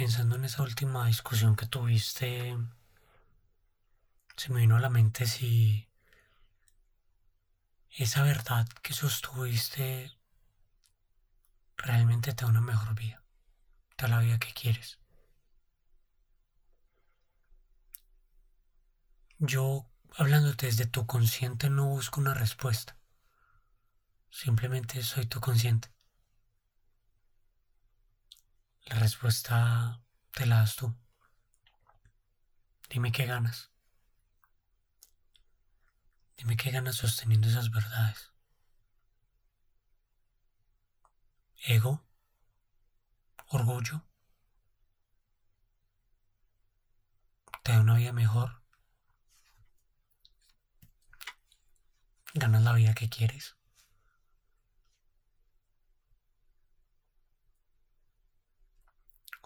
Pensando en esa última discusión que tuviste, se me vino a la mente si esa verdad que sostuviste realmente te da una mejor vida, te da la vida que quieres. Yo, hablándote desde tu consciente, no busco una respuesta. Simplemente soy tu consciente. La respuesta te la das tú. Dime qué ganas. Dime qué ganas sosteniendo esas verdades. Ego, orgullo, te da una vida mejor. Ganas la vida que quieres.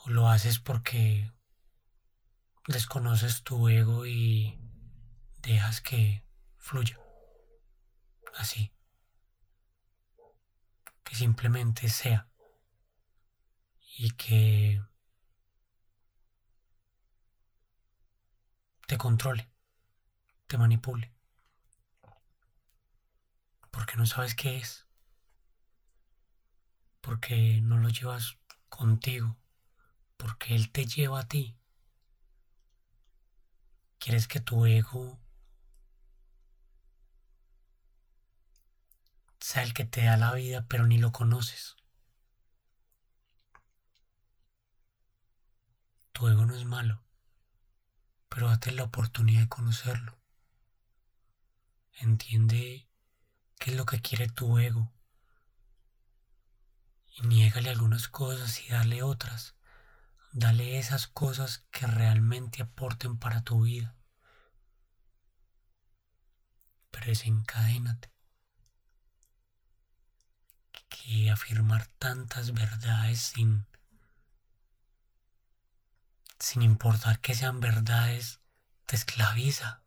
O lo haces porque desconoces tu ego y dejas que fluya. Así. Que simplemente sea. Y que te controle, te manipule. Porque no sabes qué es. Porque no lo llevas contigo porque Él te lleva a ti. Quieres que tu ego sea el que te da la vida, pero ni lo conoces. Tu ego no es malo, pero date la oportunidad de conocerlo. Entiende qué es lo que quiere tu ego y niégale algunas cosas y dale otras. Dale esas cosas que realmente aporten para tu vida. Pero desencadénate. Que afirmar tantas verdades sin, sin importar que sean verdades te esclaviza.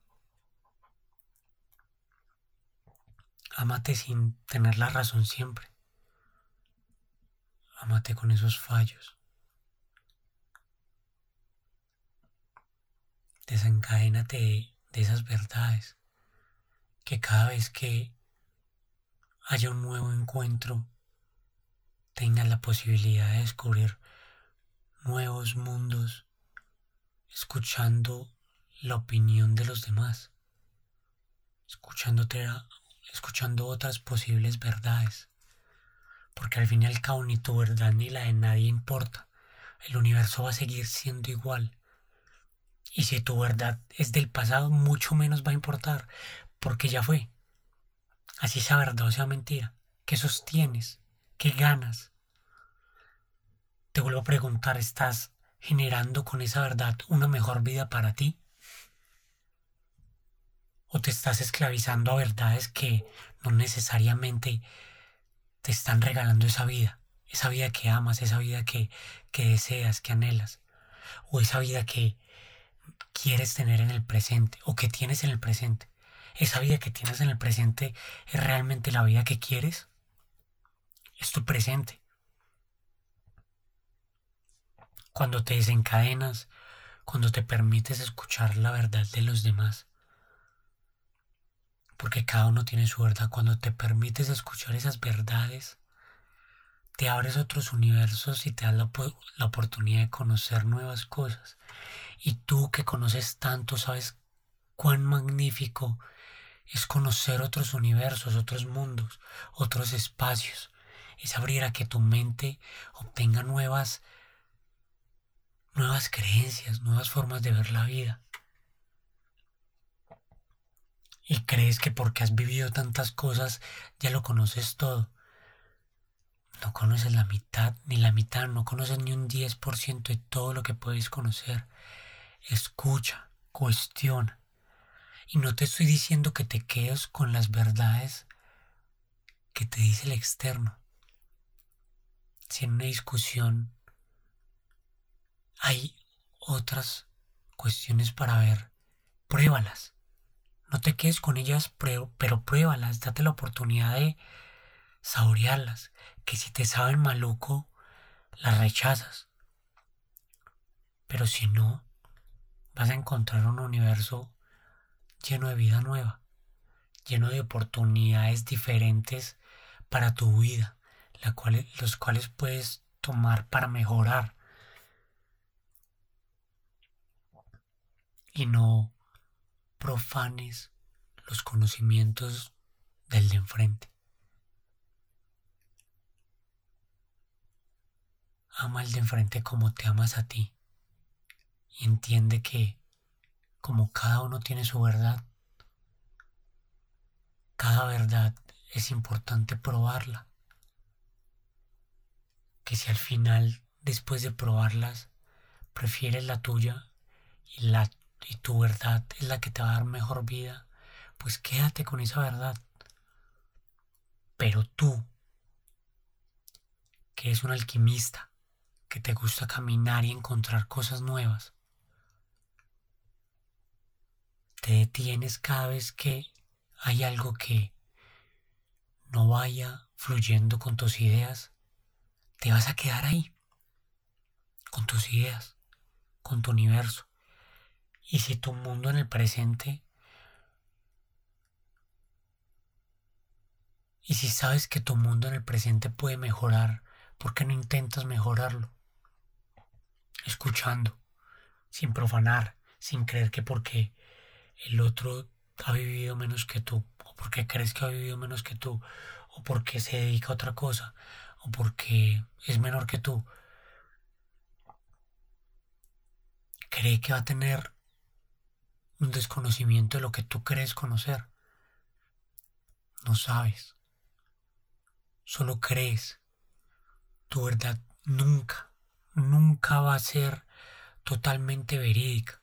Amate sin tener la razón siempre. Amate con esos fallos. Desencadénate de esas verdades, que cada vez que haya un nuevo encuentro, tengas la posibilidad de descubrir nuevos mundos, escuchando la opinión de los demás, escuchándote, escuchando otras posibles verdades, porque al fin y al cabo ni tu verdad ni la de nadie importa, el universo va a seguir siendo igual, y si tu verdad es del pasado, mucho menos va a importar, porque ya fue. Así sea verdad sea mentira. ¿Qué sostienes? ¿Qué ganas? Te vuelvo a preguntar, ¿estás generando con esa verdad una mejor vida para ti? ¿O te estás esclavizando a verdades que no necesariamente te están regalando esa vida? Esa vida que amas, esa vida que, que deseas, que anhelas. O esa vida que, quieres tener en el presente o que tienes en el presente. ¿Esa vida que tienes en el presente es realmente la vida que quieres? Es tu presente. Cuando te desencadenas, cuando te permites escuchar la verdad de los demás, porque cada uno tiene su verdad, cuando te permites escuchar esas verdades, te abres otros universos y te das la, la oportunidad de conocer nuevas cosas y tú que conoces tanto, sabes cuán magnífico es conocer otros universos, otros mundos, otros espacios. Es abrir a que tu mente obtenga nuevas, nuevas creencias, nuevas formas de ver la vida. Y crees que porque has vivido tantas cosas ya lo conoces todo. No conoces la mitad, ni la mitad, no conoces ni un 10% de todo lo que puedes conocer escucha, cuestiona. Y no te estoy diciendo que te quedes con las verdades que te dice el externo. Si en una discusión hay otras cuestiones para ver, pruébalas. No te quedes con ellas, pero, pruébalas, date la oportunidad de saborearlas. Que si te saben maluco, las rechazas. Pero si no, vas a encontrar un universo lleno de vida nueva, lleno de oportunidades diferentes para tu vida, los cuales puedes tomar para mejorar. Y no profanes los conocimientos del de enfrente. Ama al de enfrente como te amas a ti y entiende que como cada uno tiene su verdad, cada verdad es importante probarla. Que si al final, después de probarlas, prefieres la tuya y, la, y tu verdad es la que te va a dar mejor vida, pues quédate con esa verdad. Pero tú, que eres un alquimista, que te gusta caminar y encontrar cosas nuevas, te detienes cada vez que hay algo que no vaya fluyendo con tus ideas, te vas a quedar ahí, con tus ideas, con tu universo. Y si tu mundo en el presente, y si sabes que tu mundo en el presente puede mejorar, ¿por qué no intentas mejorarlo? Escuchando, sin profanar, sin creer que porque el otro ha vivido menos que tú, o porque crees que ha vivido menos que tú, o porque se dedica a otra cosa, o porque es menor que tú. Cree que va a tener un desconocimiento de lo que tú crees conocer. No sabes. Solo crees. Tu verdad nunca, nunca va a ser totalmente verídica.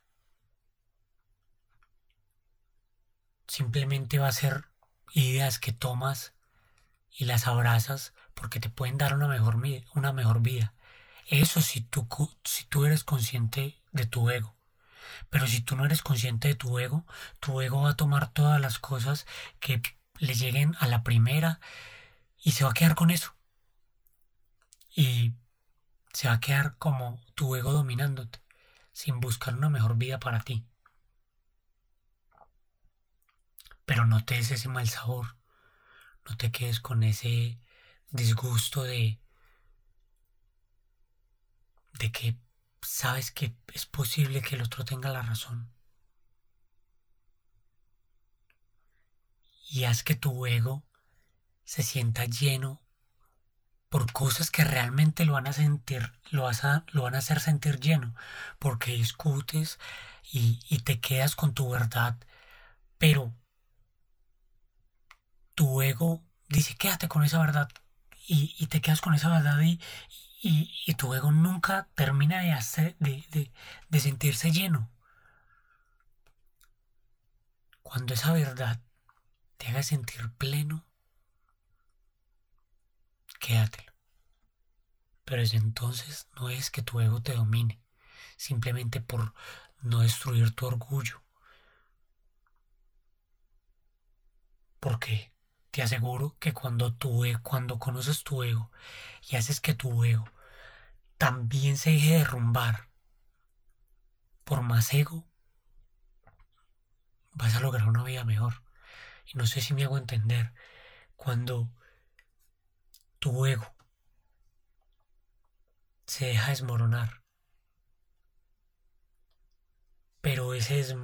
Simplemente va a ser ideas que tomas y las abrazas porque te pueden dar una mejor, una mejor vida. Eso si tú, si tú eres consciente de tu ego. Pero si tú no eres consciente de tu ego, tu ego va a tomar todas las cosas que le lleguen a la primera y se va a quedar con eso. Y se va a quedar como tu ego dominándote, sin buscar una mejor vida para ti. Pero no te des ese mal sabor. No te quedes con ese disgusto de de que sabes que es posible que el otro tenga la razón. Y haz que tu ego se sienta lleno por cosas que realmente lo van a sentir, lo, vas a, lo van a hacer sentir lleno, porque discutes y, y te quedas con tu verdad, pero tu ego dice quédate con esa verdad y, te quedas con esa verdad y, y, tu ego nunca termina de, hacer, de, de sentirse lleno. Cuando esa verdad te haga sentir pleno, quédatelo. Pero desde entonces no es que tu ego te domine, simplemente por no destruir tu orgullo. Porque te aseguro que cuando tu ego, cuando conoces tu ego y haces que tu ego también se deje derrumbar por más ego, vas a lograr una vida mejor. Y no sé si me hago entender cuando tu ego se deja desmoronar. Pero ese, es,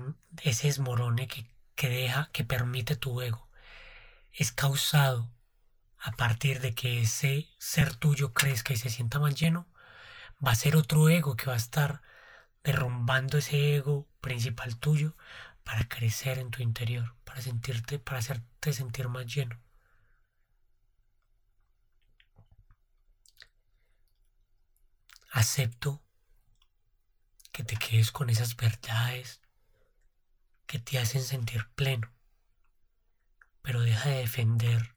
ese desmorone que, que deja, que permite tu ego es causado a partir de que ese ser tuyo crezca y se sienta más lleno, va a ser otro ego que va a estar derrumbando ese ego principal tuyo para crecer en tu interior, para sentirte, para hacerte sentir más lleno. Acepto que te quedes con esas verdades que te hacen sentir pleno pero deja de defender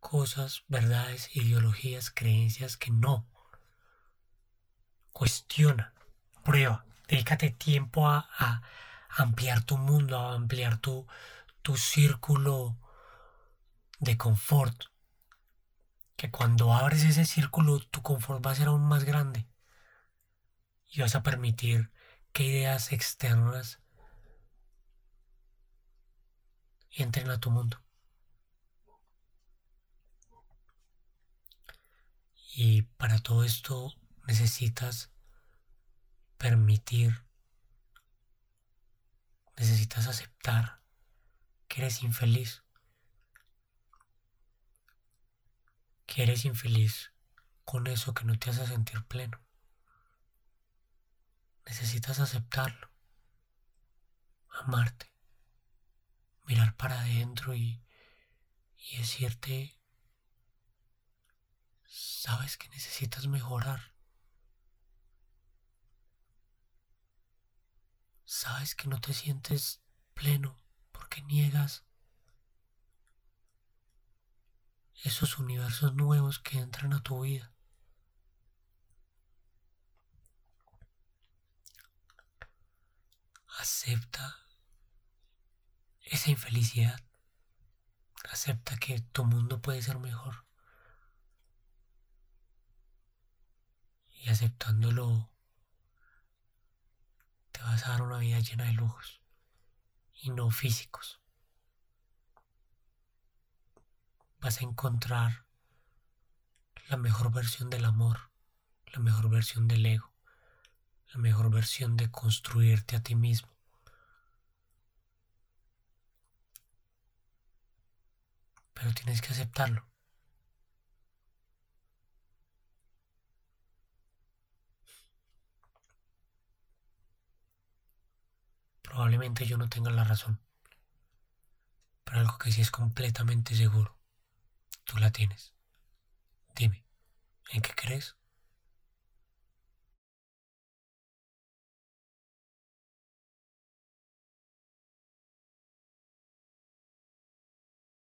cosas, verdades, ideologías, creencias que no. Cuestiona, prueba, dedícate tiempo a, ampliar tu mundo, a ampliar tu, tu círculo de confort. Que cuando abres ese círculo, tu confort va a ser aún más grande. y vas a permitir que ideas externas entren a tu mundo. Y para todo esto necesitas permitir, necesitas aceptar que eres infeliz, que eres infeliz con eso que no te hace sentir pleno. Necesitas aceptarlo, amarte, mirar para adentro y, y decirte, sabes que necesitas mejorar. Sabes que no te sientes pleno porque niegas esos universos nuevos que entran a tu vida. Acepta esa infelicidad. Acepta que tu mundo puede ser mejor. Y aceptándolo, te vas a dar una vida llena de lujos y no físicos. Vas a encontrar la mejor versión del amor, la mejor versión del ego, la mejor versión de construirte a ti mismo. Pero tienes que aceptarlo. Probablemente yo no tenga la razón, pero algo que sí es completamente seguro, tú la tienes. Dime, ¿en qué crees?